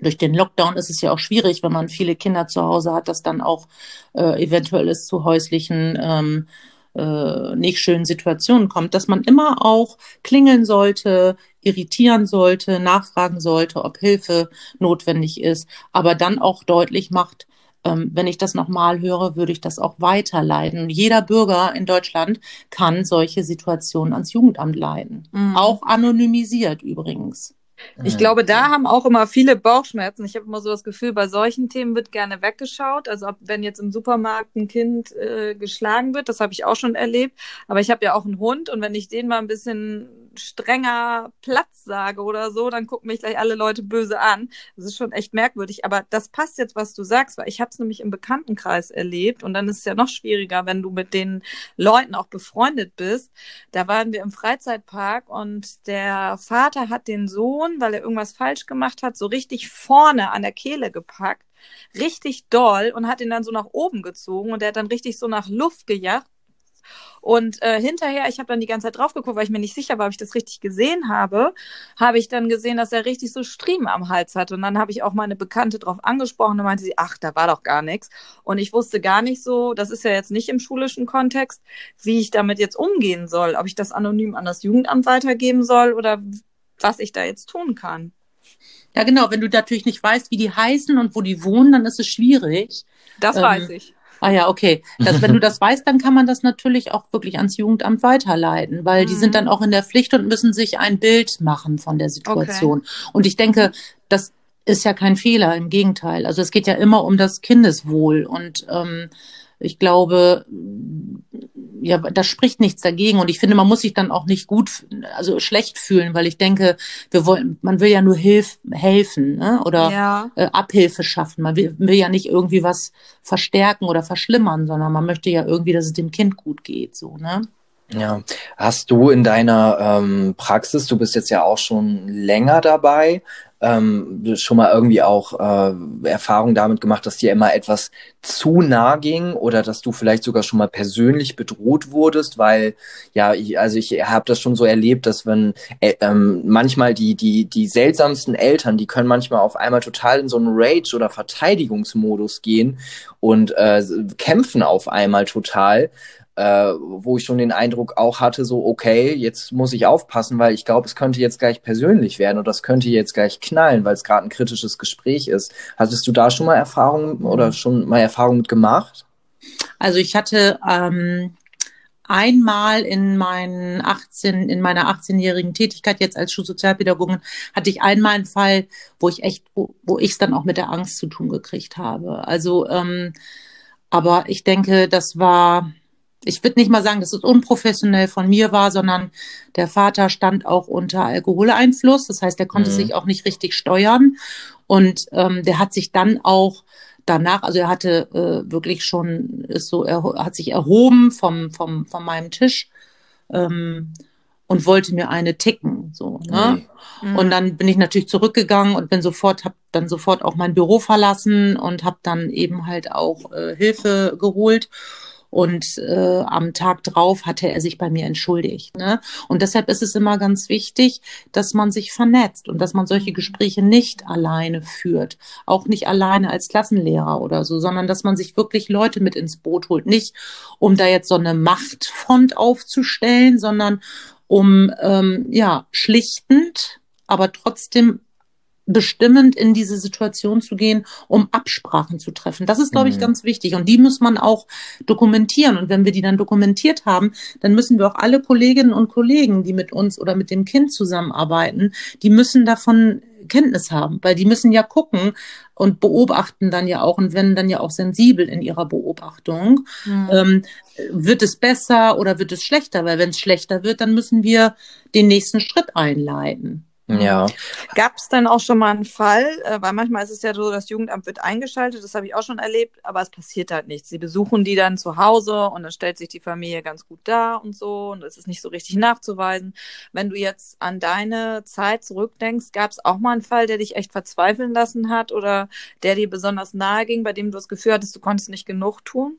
Speaker 4: Durch den Lockdown ist es ja auch schwierig, wenn man viele Kinder zu Hause hat, dass dann auch äh, eventuell es zu häuslichen ähm, äh, nicht schönen Situationen kommt, dass man immer auch klingeln sollte, irritieren sollte, nachfragen sollte, ob Hilfe notwendig ist, aber dann auch deutlich macht, ähm, wenn ich das nochmal höre, würde ich das auch weiterleiten. Jeder Bürger in Deutschland kann solche Situationen ans Jugendamt leiten.
Speaker 3: Mhm.
Speaker 4: Auch anonymisiert übrigens.
Speaker 3: Ich glaube, da haben auch immer viele Bauchschmerzen. Ich habe immer so das Gefühl, bei solchen Themen wird gerne weggeschaut. Also ob, wenn jetzt im Supermarkt ein Kind äh, geschlagen wird, das habe ich auch schon erlebt. Aber ich habe ja auch einen Hund und wenn ich den mal ein bisschen strenger Platz sage oder so, dann gucken mich gleich alle Leute böse an. Das ist schon echt merkwürdig. Aber das passt jetzt, was du sagst, weil ich habe es nämlich im Bekanntenkreis erlebt und dann ist es ja noch schwieriger, wenn du mit den Leuten auch befreundet bist. Da waren wir im Freizeitpark und der Vater hat den Sohn, weil er irgendwas falsch gemacht hat, so richtig vorne an der Kehle gepackt, richtig doll und hat ihn dann so nach oben gezogen und der hat dann richtig so nach Luft gejagt. Und äh, hinterher, ich habe dann die ganze Zeit drauf geguckt, weil ich mir nicht sicher war, ob ich das richtig gesehen habe, habe ich dann gesehen, dass er richtig so Striemen am Hals hat. Und dann habe ich auch meine Bekannte drauf angesprochen und meinte sie, ach, da war doch gar nichts. Und ich wusste gar nicht so, das ist ja jetzt nicht im schulischen Kontext, wie ich damit jetzt umgehen soll, ob ich das anonym an das Jugendamt weitergeben soll oder was ich da jetzt tun kann.
Speaker 4: Ja, genau. Wenn du natürlich nicht weißt, wie die heißen und wo die wohnen, dann ist es schwierig.
Speaker 3: Das
Speaker 4: Ähm,
Speaker 3: weiß ich.
Speaker 4: Ah ja, okay. Das, wenn du das weißt, dann kann man das natürlich auch wirklich ans Jugendamt weiterleiten, weil die
Speaker 3: Mhm.
Speaker 4: sind dann auch in der Pflicht und müssen sich ein Bild machen von der Situation. Und ich denke, das ist ja kein Fehler, im Gegenteil. Also es geht ja immer um das Kindeswohl und ähm, ich glaube, ja, da spricht nichts dagegen. Und ich finde, man muss sich dann auch nicht gut, also schlecht fühlen, weil ich denke, wir wollen, man will ja nur hilf, helfen, ne? Oder
Speaker 3: Ja.
Speaker 4: äh, Abhilfe schaffen. Man will, will ja nicht irgendwie was verstärken oder verschlimmern, sondern man möchte ja irgendwie, dass es dem Kind gut geht, so, ne?
Speaker 2: Ja, hast du in deiner ähm, Praxis, du bist jetzt ja auch schon länger dabei, ähm, schon mal irgendwie auch äh, Erfahrung damit gemacht, dass dir immer etwas zu nah ging oder dass du vielleicht sogar schon mal persönlich bedroht wurdest, weil ja, ich, also ich habe das schon so erlebt, dass wenn äh, ähm, manchmal die die die seltsamsten Eltern, die können manchmal auf einmal total in so einen Rage oder Verteidigungsmodus gehen und äh, kämpfen auf einmal total äh, wo ich schon den Eindruck auch hatte, so, okay, jetzt muss ich aufpassen, weil ich glaube, es könnte jetzt gleich persönlich werden und das könnte jetzt gleich knallen, weil es gerade ein kritisches Gespräch ist. Hattest du da schon mal Erfahrungen oder schon mal Erfahrungen mit gemacht?
Speaker 4: Also ich hatte ähm, einmal in meinen 18, in meiner 18-jährigen Tätigkeit jetzt als Schulsozialpädagogin hatte ich einmal einen Fall, wo ich echt, wo, wo ich es dann auch mit der Angst zu tun gekriegt habe. Also, ähm, aber ich denke, das war, ich würde nicht mal sagen, dass es unprofessionell von mir war, sondern der Vater stand auch unter Alkoholeinfluss. Das heißt, er konnte
Speaker 2: Mhm.
Speaker 4: sich auch nicht richtig steuern. Und ähm, der hat sich dann auch danach, also er hatte äh, wirklich schon, ist so, er hat sich erhoben vom, vom, von meinem Tisch ähm, und wollte mir eine ticken. So, ne?
Speaker 3: Mhm.
Speaker 4: Und dann bin ich natürlich zurückgegangen und bin sofort, habe dann sofort auch mein Büro verlassen und habe dann eben halt auch äh, Hilfe geholt. Und äh, am Tag drauf hatte er sich bei mir entschuldigt. Ne? Und deshalb ist es immer ganz wichtig, dass man sich vernetzt und dass man solche Gespräche nicht alleine führt. Auch nicht alleine als Klassenlehrer oder so, sondern dass man sich wirklich Leute mit ins Boot holt. Nicht, um da jetzt so eine Machtfront aufzustellen, sondern um ähm, ja schlichtend, aber trotzdem bestimmend in diese Situation zu gehen, um Absprachen zu treffen. Das ist, glaube ich,
Speaker 2: Mhm.
Speaker 4: ganz wichtig. Und die muss man auch dokumentieren. Und wenn wir die dann dokumentiert haben, dann müssen wir auch alle Kolleginnen und Kollegen, die mit uns oder mit dem Kind zusammenarbeiten, die müssen davon Kenntnis haben, weil die müssen ja gucken und beobachten dann ja auch und werden dann ja auch sensibel in ihrer Beobachtung.
Speaker 3: Mhm.
Speaker 4: Ähm, wird es besser oder wird es schlechter? Weil wenn es schlechter wird, dann müssen wir den nächsten Schritt einleiten.
Speaker 2: Ja.
Speaker 3: Gab es denn auch schon mal einen Fall, äh, weil manchmal ist es ja so, das Jugendamt wird eingeschaltet, das habe ich auch schon erlebt, aber es passiert halt nichts. Sie besuchen die dann zu Hause und dann stellt sich die Familie ganz gut dar und so und es ist nicht so richtig nachzuweisen. Wenn du jetzt an deine Zeit zurückdenkst, gab es auch mal einen Fall, der dich echt verzweifeln lassen hat oder der dir besonders nahe ging, bei dem du das Gefühl hattest, du konntest nicht genug tun?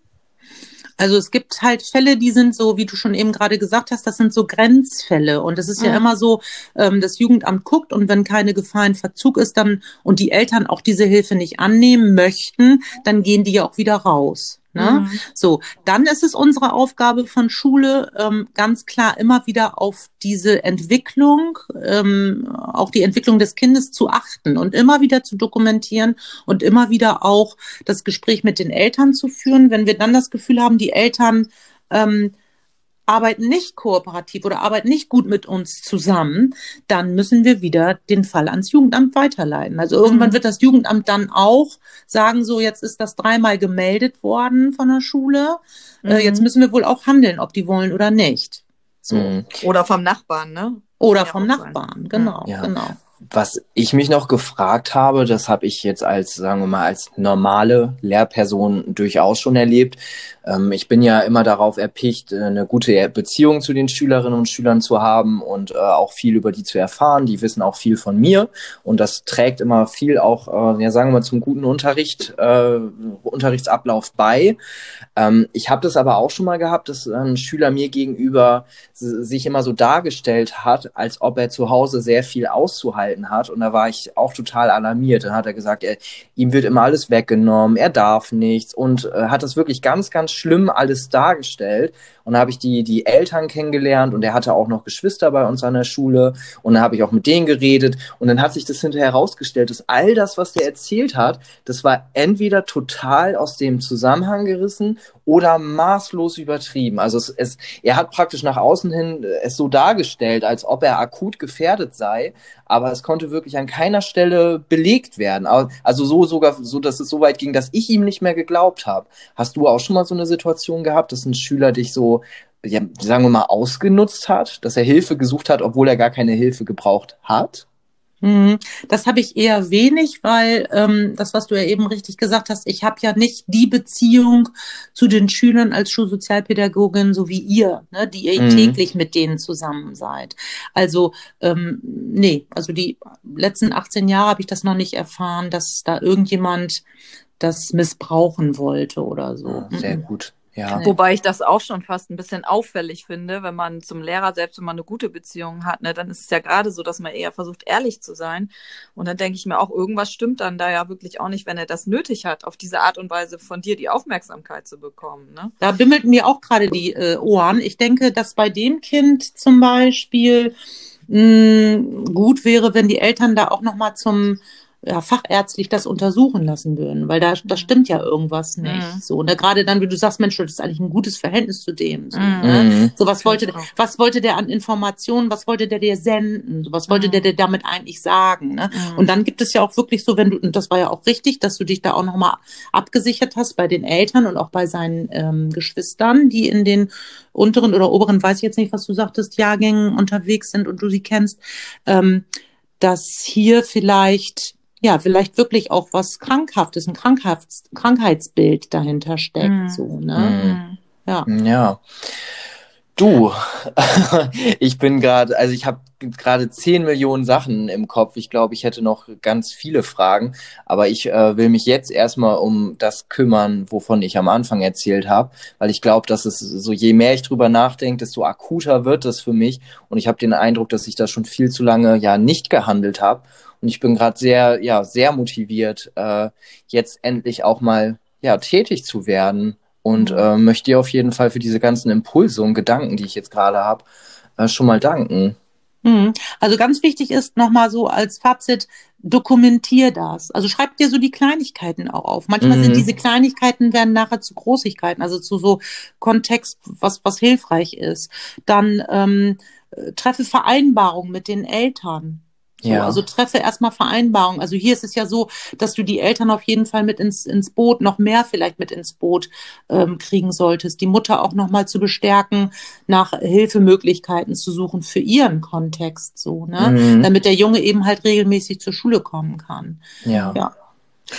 Speaker 4: Also es gibt halt Fälle, die sind so, wie du schon eben gerade gesagt hast, das sind so Grenzfälle. Und es ist ja
Speaker 3: Mhm.
Speaker 4: immer so, ähm, das Jugendamt guckt und wenn keine Gefahr in Verzug ist, dann und die Eltern auch diese Hilfe nicht annehmen möchten, dann gehen die ja auch wieder raus. Ne?
Speaker 3: Mhm.
Speaker 4: So, dann ist es unsere Aufgabe von Schule, ähm, ganz klar immer wieder auf diese Entwicklung, ähm, auch die Entwicklung des Kindes zu achten und immer wieder zu dokumentieren und immer wieder auch das Gespräch mit den Eltern zu führen. Wenn wir dann das Gefühl haben, die Eltern ähm, arbeiten nicht kooperativ oder arbeiten nicht gut mit uns zusammen, dann müssen wir wieder den Fall ans Jugendamt weiterleiten. Also irgendwann
Speaker 3: Mhm.
Speaker 4: wird das Jugendamt dann auch sagen, so jetzt ist das dreimal gemeldet worden von der Schule, äh,
Speaker 3: Mhm.
Speaker 4: jetzt müssen wir wohl auch handeln, ob die wollen oder nicht. So.
Speaker 2: Mhm.
Speaker 3: Oder vom Nachbarn, ne?
Speaker 4: Oder
Speaker 3: Ja,
Speaker 4: vom
Speaker 3: sein.
Speaker 4: Nachbarn, genau,
Speaker 2: Ja.
Speaker 4: genau.
Speaker 2: Was ich mich noch gefragt habe, das habe ich jetzt als, sagen wir mal, als normale Lehrperson durchaus schon erlebt. Ähm, ich bin ja immer darauf erpicht, äh, eine gute Beziehung zu den Schülerinnen und Schülern zu haben und äh, auch viel über die zu erfahren. Die wissen auch viel von mir und das trägt immer viel auch, äh, ja sagen wir mal, zum guten Unterricht, äh, Unterrichtsablauf bei. Ähm, ich habe das aber auch schon mal gehabt, dass ein Schüler mir gegenüber sich immer so dargestellt hat, als ob er zu Hause sehr viel auszuhalten hat. Und da war ich auch total alarmiert. Dann hat er gesagt, er, ihm wird immer alles weggenommen, er darf nichts und äh, hat das wirklich ganz, ganz schlimm alles dargestellt. Und da habe ich die, die Eltern kennengelernt und er hatte auch noch Geschwister bei uns an der Schule und da habe ich auch mit denen geredet und dann hat sich das hinterher herausgestellt, dass all das, was der erzählt hat, das war entweder total aus dem Zusammenhang gerissen oder maßlos übertrieben. Also es, es, er hat praktisch nach außen hin äh, es so dargestellt, als ob er akut gefährdet sei, aber es konnte wirklich an keiner Stelle belegt werden. Also so sogar, so dass es so weit ging, dass ich ihm nicht mehr geglaubt habe. Hast du auch schon mal so eine Situation gehabt, dass ein Schüler dich so, ja, sagen wir mal, ausgenutzt hat, dass er Hilfe gesucht hat, obwohl er gar keine Hilfe gebraucht hat?
Speaker 4: Mhm. Das habe ich eher wenig, weil ähm, das, was du ja eben richtig gesagt hast, ich habe ja nicht die Beziehung zu den Schülern als Schulsozialpädagogin, so wie ihr, ne, die ihr
Speaker 2: Mhm.
Speaker 4: täglich mit denen zusammen seid. Also ähm, nee, also die letzten 18 Jahre habe ich das noch nicht erfahren, dass da irgendjemand das missbrauchen wollte oder so.
Speaker 2: Ah, Sehr
Speaker 4: Mhm.
Speaker 2: gut. Ja.
Speaker 3: Wobei ich das auch schon fast ein bisschen auffällig finde, wenn man zum Lehrer, selbst wenn man eine gute Beziehung hat, ne, dann ist es ja gerade so, dass man eher versucht, ehrlich zu sein. Und dann denke ich mir auch, irgendwas stimmt dann da ja wirklich auch nicht, wenn er das nötig hat, auf diese Art und Weise von dir die Aufmerksamkeit zu bekommen. Ne?
Speaker 4: Da bimmelten mir auch gerade die äh, Ohren. Ich denke, dass bei dem Kind zum Beispiel mh, gut wäre, wenn die Eltern da auch noch mal zum ja, fachärztlich das untersuchen lassen würden, weil da, da stimmt ja irgendwas nicht.
Speaker 3: Mhm.
Speaker 4: So, und da gerade dann, wie du sagst, Mensch, das ist eigentlich ein gutes Verhältnis zu dem. So,
Speaker 3: Mhm.
Speaker 4: ne?
Speaker 2: Mhm.
Speaker 4: so was wollte, was wollte der an Informationen, was wollte der dir senden, so, was wollte
Speaker 3: Mhm.
Speaker 4: der dir damit eigentlich sagen, ne?
Speaker 3: Mhm.
Speaker 4: Und dann gibt es ja auch wirklich so, wenn du, und das war ja auch richtig, dass du dich da auch nochmal abgesichert hast bei den Eltern und auch bei seinen ähm, Geschwistern, die in den unteren oder oberen, weiß ich jetzt nicht, was du sagtest, Jahrgängen unterwegs sind und du sie kennst, ähm, dass hier vielleicht, ja, vielleicht wirklich auch was Krankhaftes, ein Krankheits Krankheitsbild dahinter steckt,
Speaker 3: Mhm.
Speaker 4: so, ne?
Speaker 3: Mhm.
Speaker 4: Ja.
Speaker 2: Ja. Du, ich bin gerade, also ich habe gerade 10 Millionen Sachen im Kopf. Ich glaube, ich hätte noch ganz viele Fragen, aber ich äh, will mich jetzt erstmal um das kümmern, wovon ich am Anfang erzählt habe, weil ich glaube, dass es so, je mehr ich drüber nachdenke, desto akuter wird das für mich und ich habe den Eindruck, dass ich da schon viel zu lange ja nicht gehandelt habe und ich bin gerade sehr, ja, sehr motiviert, äh, jetzt endlich auch mal ja tätig zu werden und
Speaker 3: Mhm.
Speaker 2: äh, möchte dir auf jeden Fall für diese ganzen Impulse und Gedanken, die ich jetzt gerade habe, äh, schon mal danken.
Speaker 4: Mhm. Also ganz wichtig ist nochmal so als Fazit, dokumentier das. Also schreib dir so die Kleinigkeiten auch auf. Manchmal
Speaker 2: Mhm.
Speaker 4: sind diese Kleinigkeiten werden nachher zu Großigkeiten, also zu so Kontext, was, was hilfreich ist. Dann ähm, äh, treffe Vereinbarungen mit den Eltern. So, ja. Also treffe erstmal Vereinbarungen. Also hier ist es ja so, dass du die Eltern auf jeden Fall mit ins, ins Boot, noch mehr vielleicht mit ins Boot ähm, kriegen solltest. Die Mutter auch nochmal zu bestärken, nach Hilfemöglichkeiten zu suchen für ihren Kontext, so, ne? Mhm. Damit der Junge eben halt regelmäßig zur Schule kommen kann.
Speaker 3: Ja. ja.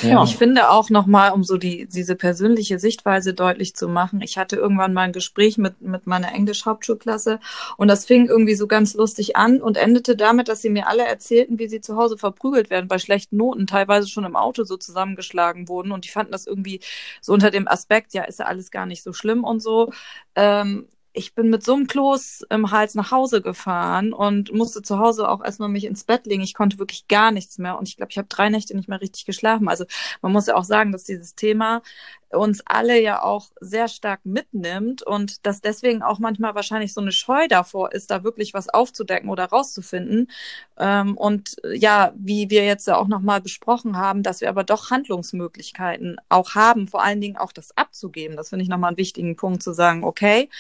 Speaker 3: Ja. Ich finde auch nochmal, um so die, diese persönliche Sichtweise deutlich zu machen, ich hatte irgendwann mal ein Gespräch mit, mit meiner Englisch-Hauptschulklasse und das fing irgendwie so ganz lustig an und endete damit, dass sie mir alle erzählten, wie sie zu Hause verprügelt werden bei schlechten Noten, teilweise schon im Auto so zusammengeschlagen wurden und die fanden das irgendwie so unter dem Aspekt, ja, ist ja alles gar nicht so schlimm und so. Ähm, ich bin mit so einem Kloß im Hals nach Hause gefahren und musste zu Hause auch erstmal mich ins Bett legen. Ich konnte wirklich gar nichts mehr und ich glaube, ich habe drei Nächte nicht mehr richtig geschlafen. Also man muss ja auch sagen, dass dieses Thema uns alle ja auch sehr stark mitnimmt und dass deswegen auch manchmal wahrscheinlich so eine Scheu davor ist, da wirklich was aufzudecken oder rauszufinden. Ähm, und ja, wie wir jetzt ja auch nochmal besprochen haben, dass wir aber doch Handlungsmöglichkeiten auch haben, vor allen Dingen auch das abzugeben. Das finde ich nochmal einen wichtigen Punkt zu sagen, okay,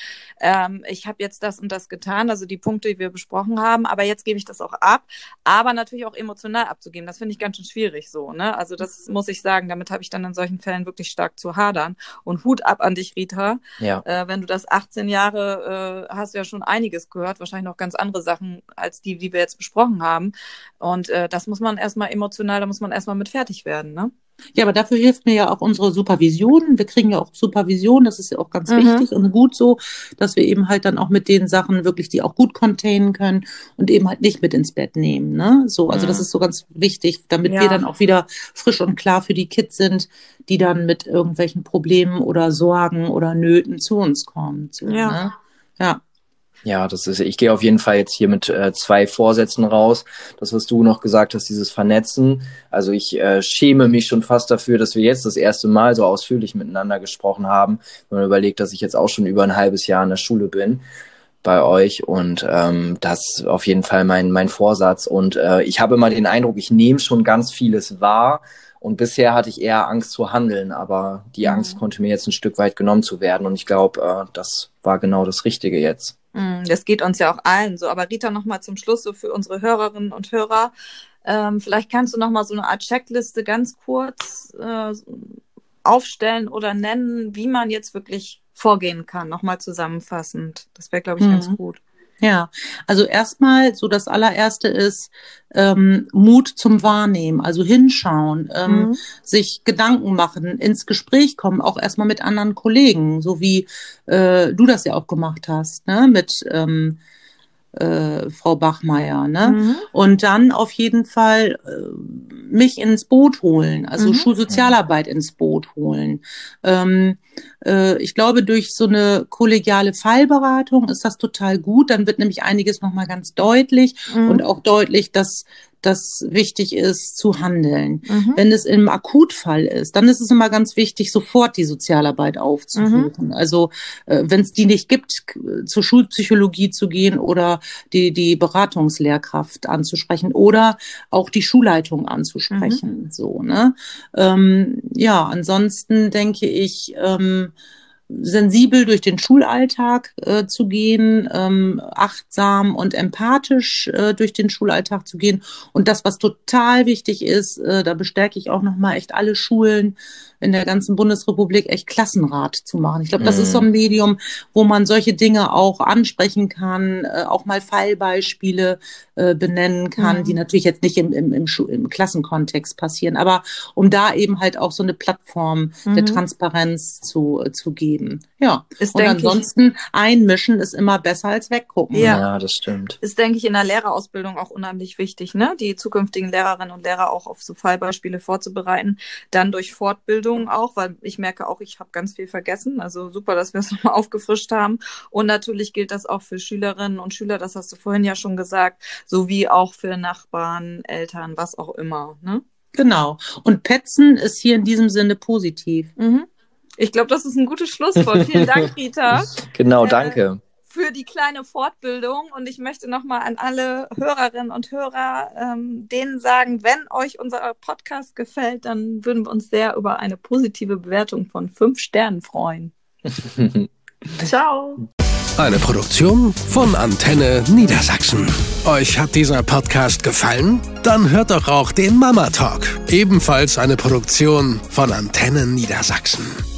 Speaker 3: ähm, ich habe jetzt das und das getan, also die Punkte, die wir besprochen haben, aber jetzt gebe ich das auch ab, aber natürlich auch emotional abzugeben. Das finde ich ganz schön schwierig so. Ne? Also das muss ich sagen, damit habe ich dann in solchen Fällen wirklich stark zu hadern. Und Hut ab an dich, Rita. Ja. Äh, wenn du das 18 Jahre äh, hast, du ja schon einiges gehört, wahrscheinlich noch ganz andere Sachen als die, die wir jetzt besprochen haben. Und äh, das muss man erstmal emotional, da muss man erstmal mit fertig werden, ne?
Speaker 4: Ja, aber dafür hilft mir ja auch unsere Supervision. Wir kriegen ja auch Supervision, das ist ja auch ganz mhm. wichtig und gut so, dass wir eben halt dann auch mit den Sachen wirklich die auch gut containen können und eben halt nicht mit ins Bett nehmen. Ne? So, also mhm. das ist so ganz wichtig, damit ja. wir dann auch wieder frisch und klar für die Kids sind, die dann mit irgendwelchen Problemen oder Sorgen oder Nöten zu uns kommen. So, ja. Ne?
Speaker 2: Ja. Ja, das ist, ich gehe auf jeden Fall jetzt hier mit äh, zwei Vorsätzen raus. Das, was du noch gesagt hast, dieses Vernetzen. Also ich äh, schäme mich schon fast dafür, dass wir jetzt das erste Mal so ausführlich miteinander gesprochen haben. Wenn man überlegt, dass ich jetzt auch schon über ein halbes Jahr in der Schule bin bei euch und ähm, das ist auf jeden Fall mein, mein Vorsatz. Und äh, ich habe immer den Eindruck, ich nehme schon ganz vieles wahr. Und bisher hatte ich eher Angst zu handeln, aber die mhm. Angst konnte mir jetzt ein Stück weit genommen zu werden. Und ich glaube, äh, das war genau das Richtige jetzt.
Speaker 3: Mm, das geht uns ja auch allen so. Aber Rita, nochmal zum Schluss so für unsere Hörerinnen und Hörer. Ähm, vielleicht kannst du nochmal so eine Art Checkliste ganz kurz äh, aufstellen oder nennen, wie man jetzt wirklich vorgehen kann. Nochmal zusammenfassend. Das wäre, glaube ich, mhm. ganz gut.
Speaker 4: Ja, also erstmal so das allererste ist ähm, Mut zum Wahrnehmen, also hinschauen, ähm, mhm. sich Gedanken machen, ins Gespräch kommen, auch erstmal mit anderen Kollegen, so wie äh, du das ja auch gemacht hast, ne? mit ähm, äh, Frau Bachmeier. Ne? Mhm. Und dann auf jeden Fall äh, mich ins Boot holen, also mhm. Schulsozialarbeit ins Boot holen. Ähm, äh, ich glaube, durch so eine kollegiale Fallberatung ist das total gut. Dann wird nämlich einiges nochmal ganz deutlich mhm. und auch deutlich, dass das wichtig ist, zu handeln. Mhm. Wenn es im Akutfall ist, dann ist es immer ganz wichtig, sofort die Sozialarbeit aufzusuchen. Mhm. Also äh, wenn es die nicht gibt, zur Schulpsychologie zu gehen oder die, die Beratungslehrkraft anzusprechen oder auch die Schulleitung anzusprechen. Mhm. So, ne? Ähm, ja, ansonsten denke ich, ähm, sensibel durch den Schulalltag äh, zu gehen, ähm, achtsam und empathisch äh, durch den Schulalltag zu gehen. Und das, was total wichtig ist, äh, da bestärke ich auch nochmal echt alle Schulen, in der ganzen Bundesrepublik echt Klassenrat zu machen. Ich glaube, das mhm. ist so ein mhm. Medium, wo man solche Dinge auch ansprechen kann, äh, auch mal Fallbeispiele äh, benennen kann, mhm. die natürlich jetzt nicht im, im, im, im, Klassenkontext passieren, aber um da eben halt auch so eine Plattform mhm. der Transparenz zu, äh, zu geben. Ja. Ist, Und ansonsten ich, einmischen ist immer besser als weggucken.
Speaker 2: Ja. ja, das stimmt.
Speaker 3: Ist, denke ich, in der Lehrerausbildung auch unheimlich wichtig, ne? Die zukünftigen Lehrerinnen und Lehrer auch auf so Fallbeispiele vorzubereiten, dann durch Fortbildung Bildung auch, weil ich merke auch, ich habe ganz viel vergessen. Also super, dass wir es nochmal aufgefrischt haben. Und natürlich gilt das auch für Schülerinnen und Schüler, das hast du vorhin ja schon gesagt, sowie auch für Nachbarn, Eltern, was auch immer. Ne?
Speaker 4: Genau. Und Petzen ist hier in diesem Sinne positiv.
Speaker 3: Mhm. Ich glaube, das ist ein gutes Schlusswort. Vielen Dank, Rita.
Speaker 2: genau, danke.
Speaker 3: Äh, für die kleine Fortbildung und ich möchte nochmal an alle Hörerinnen und Hörer ähm, denen sagen, wenn euch unser Podcast gefällt, dann würden wir uns sehr über eine positive Bewertung von fünf Sternen freuen. Ciao.
Speaker 1: Eine Produktion von Antenne Niedersachsen. Euch hat dieser Podcast gefallen? Dann hört doch auch den Mama Talk, ebenfalls eine Produktion von Antennen Niedersachsen.